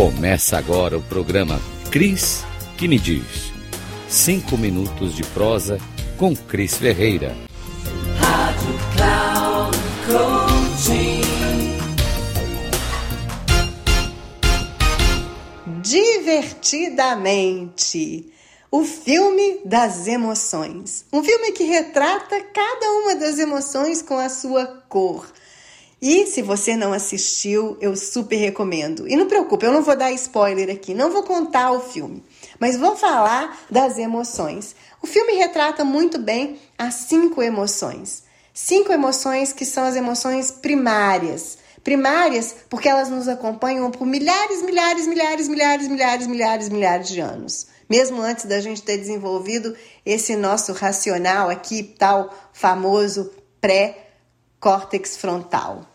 Começa agora o programa Cris que me diz. Cinco minutos de prosa com Cris Ferreira. Rádio Cloud Coaching. Divertidamente. O filme das emoções. Um filme que retrata cada uma das emoções com a sua cor e se você não assistiu, eu super recomendo. E não preocupe, eu não vou dar spoiler aqui, não vou contar o filme, mas vou falar das emoções. O filme retrata muito bem as cinco emoções. Cinco emoções que são as emoções primárias. Primárias porque elas nos acompanham por milhares, milhares, milhares, milhares, milhares, milhares, milhares de anos. Mesmo antes da gente ter desenvolvido esse nosso racional aqui, tal famoso pré-córtex frontal.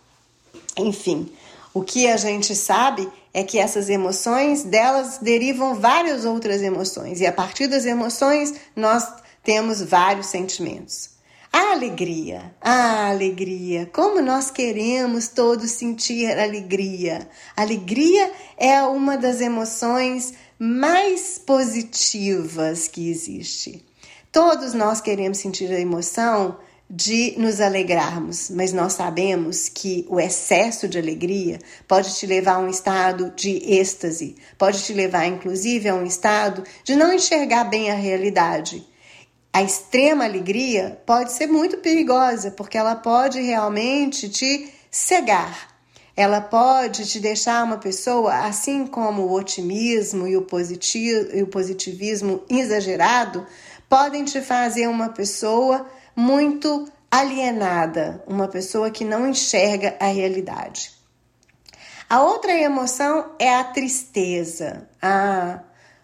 Enfim, o que a gente sabe é que essas emoções, delas derivam várias outras emoções, e a partir das emoções nós temos vários sentimentos. A alegria, a alegria, como nós queremos todos sentir alegria. Alegria é uma das emoções mais positivas que existe. Todos nós queremos sentir a emoção de nos alegrarmos, mas nós sabemos que o excesso de alegria pode te levar a um estado de êxtase, pode te levar inclusive a um estado de não enxergar bem a realidade. A extrema alegria pode ser muito perigosa, porque ela pode realmente te cegar. Ela pode te deixar uma pessoa, assim como o otimismo e o, positivo, e o positivismo exagerado, podem te fazer uma pessoa muito alienada, uma pessoa que não enxerga a realidade. A outra emoção é a tristeza. Ah,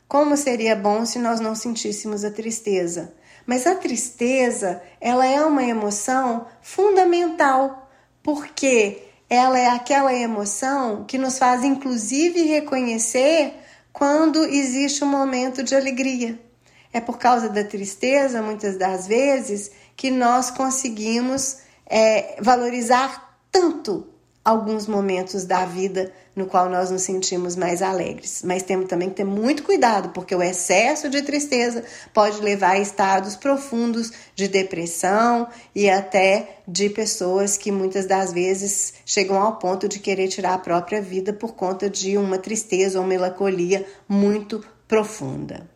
como seria bom se nós não sentíssemos a tristeza. Mas a tristeza, ela é uma emoção fundamental, porque ela é aquela emoção que nos faz inclusive reconhecer quando existe um momento de alegria. É por causa da tristeza, muitas das vezes, que nós conseguimos é, valorizar tanto alguns momentos da vida no qual nós nos sentimos mais alegres. Mas temos também que ter muito cuidado, porque o excesso de tristeza pode levar a estados profundos de depressão e até de pessoas que muitas das vezes chegam ao ponto de querer tirar a própria vida por conta de uma tristeza ou melancolia muito profunda.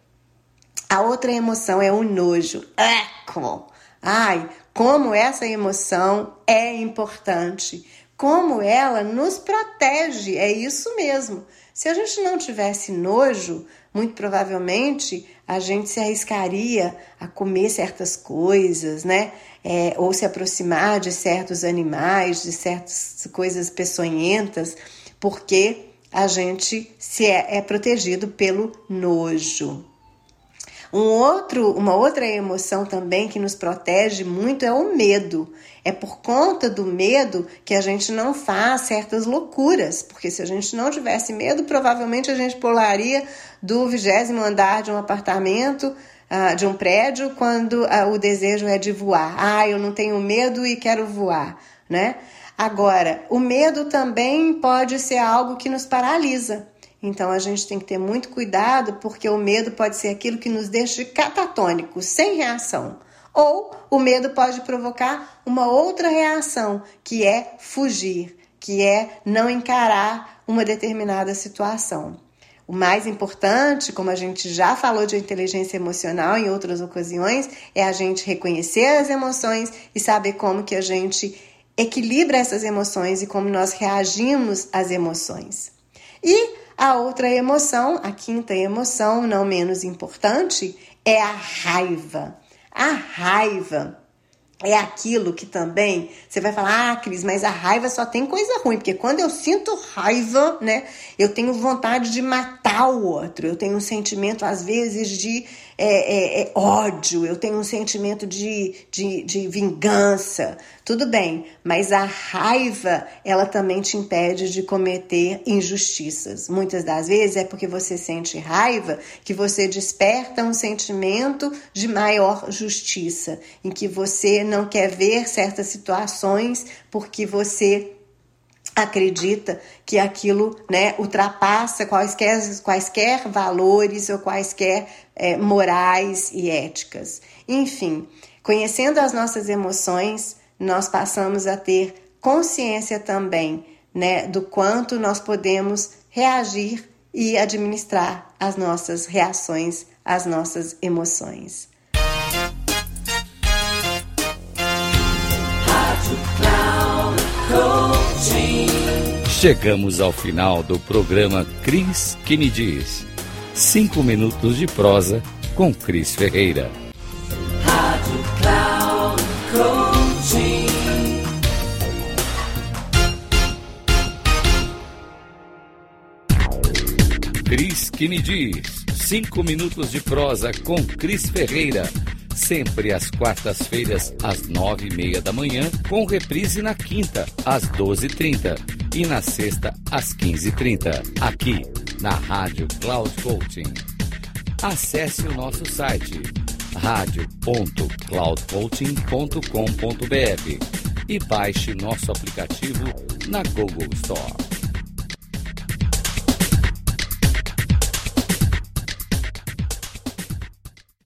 A outra emoção é o nojo. Eco! Ai, como essa emoção é importante, como ela nos protege, é isso mesmo. Se a gente não tivesse nojo, muito provavelmente a gente se arriscaria a comer certas coisas, né? É, ou se aproximar de certos animais, de certas coisas peçonhentas, porque a gente se é, é protegido pelo nojo. Um outro, uma outra emoção também que nos protege muito é o medo. É por conta do medo que a gente não faz certas loucuras, porque se a gente não tivesse medo, provavelmente a gente pularia do vigésimo andar de um apartamento Uh, de um prédio quando uh, o desejo é de voar. Ah, eu não tenho medo e quero voar, né? Agora, o medo também pode ser algo que nos paralisa. Então a gente tem que ter muito cuidado, porque o medo pode ser aquilo que nos deixa catatônicos, sem reação. Ou o medo pode provocar uma outra reação, que é fugir, que é não encarar uma determinada situação. O mais importante, como a gente já falou de inteligência emocional em outras ocasiões, é a gente reconhecer as emoções e saber como que a gente equilibra essas emoções e como nós reagimos às emoções. E a outra emoção, a quinta emoção, não menos importante, é a raiva. A raiva é aquilo que também você vai falar, ah, Cris, mas a raiva só tem coisa ruim, porque quando eu sinto raiva, né, eu tenho vontade de matar o outro, eu tenho um sentimento, às vezes, de é, é, é, ódio, eu tenho um sentimento de, de, de vingança. Tudo bem, mas a raiva, ela também te impede de cometer injustiças. Muitas das vezes é porque você sente raiva que você desperta um sentimento de maior justiça, em que você não quer ver certas situações porque você acredita que aquilo né, ultrapassa quaisquer, quaisquer valores ou quaisquer é, morais e éticas. Enfim, conhecendo as nossas emoções, nós passamos a ter consciência também né, do quanto nós podemos reagir e administrar as nossas reações, as nossas emoções. Chegamos ao final do programa Cris que me diz. Cinco minutos de prosa com Cris Ferreira. Rádio Cloud Coaching. Cris que me diz. Cinco minutos de prosa com Cris Ferreira sempre às quartas-feiras, às nove e meia da manhã, com reprise na quinta, às doze e trinta e na sexta, às quinze e trinta, aqui na Rádio Cloud Coaching. Acesse o nosso site radio.cloudcoaching.com.br e baixe nosso aplicativo na Google Store.